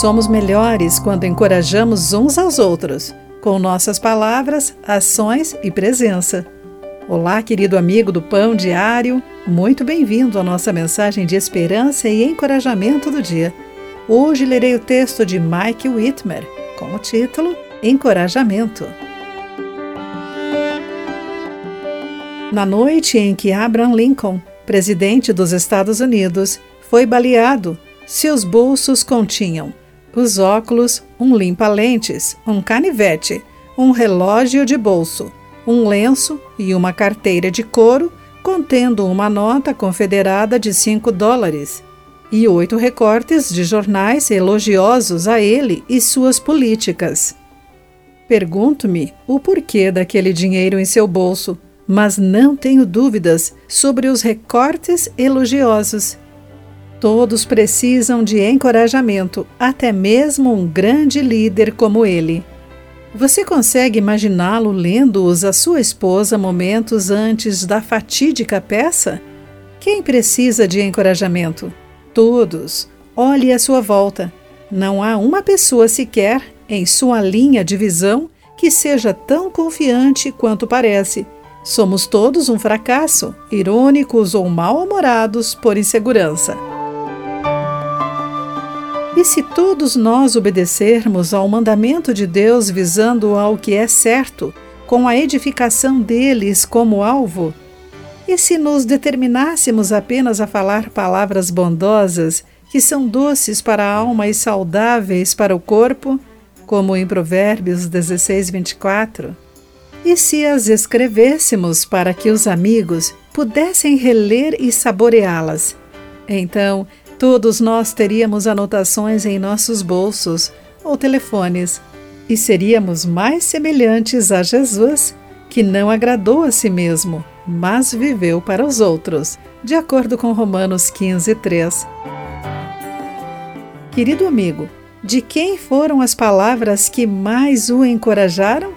Somos melhores quando encorajamos uns aos outros, com nossas palavras, ações e presença. Olá, querido amigo do Pão Diário, muito bem-vindo à nossa mensagem de esperança e encorajamento do dia. Hoje lerei o texto de Mike Whitmer com o título Encorajamento. Na noite em que Abraham Lincoln, presidente dos Estados Unidos, foi baleado, seus bolsos continham os óculos, um limpa-lentes, um canivete, um relógio de bolso, um lenço e uma carteira de couro contendo uma nota confederada de 5 dólares e oito recortes de jornais elogiosos a ele e suas políticas. Pergunto-me o porquê daquele dinheiro em seu bolso, mas não tenho dúvidas sobre os recortes elogiosos. Todos precisam de encorajamento, até mesmo um grande líder como ele. Você consegue imaginá-lo lendo-os à sua esposa momentos antes da fatídica peça? Quem precisa de encorajamento? Todos. Olhe à sua volta. Não há uma pessoa sequer em sua linha de visão que seja tão confiante quanto parece. Somos todos um fracasso, irônicos ou mal-humorados por insegurança. E se todos nós obedecermos ao mandamento de Deus visando ao que é certo, com a edificação deles como alvo? E se nos determinássemos apenas a falar palavras bondosas, que são doces para a alma e saudáveis para o corpo, como em Provérbios 16, 24? E se as escrevêssemos para que os amigos pudessem reler e saboreá-las? Então, Todos nós teríamos anotações em nossos bolsos ou telefones e seríamos mais semelhantes a Jesus, que não agradou a si mesmo, mas viveu para os outros, de acordo com Romanos 15, 3. Querido amigo, de quem foram as palavras que mais o encorajaram?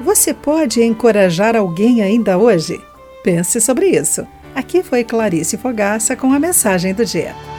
Você pode encorajar alguém ainda hoje? Pense sobre isso. Aqui foi Clarice Fogaça com a mensagem do dia.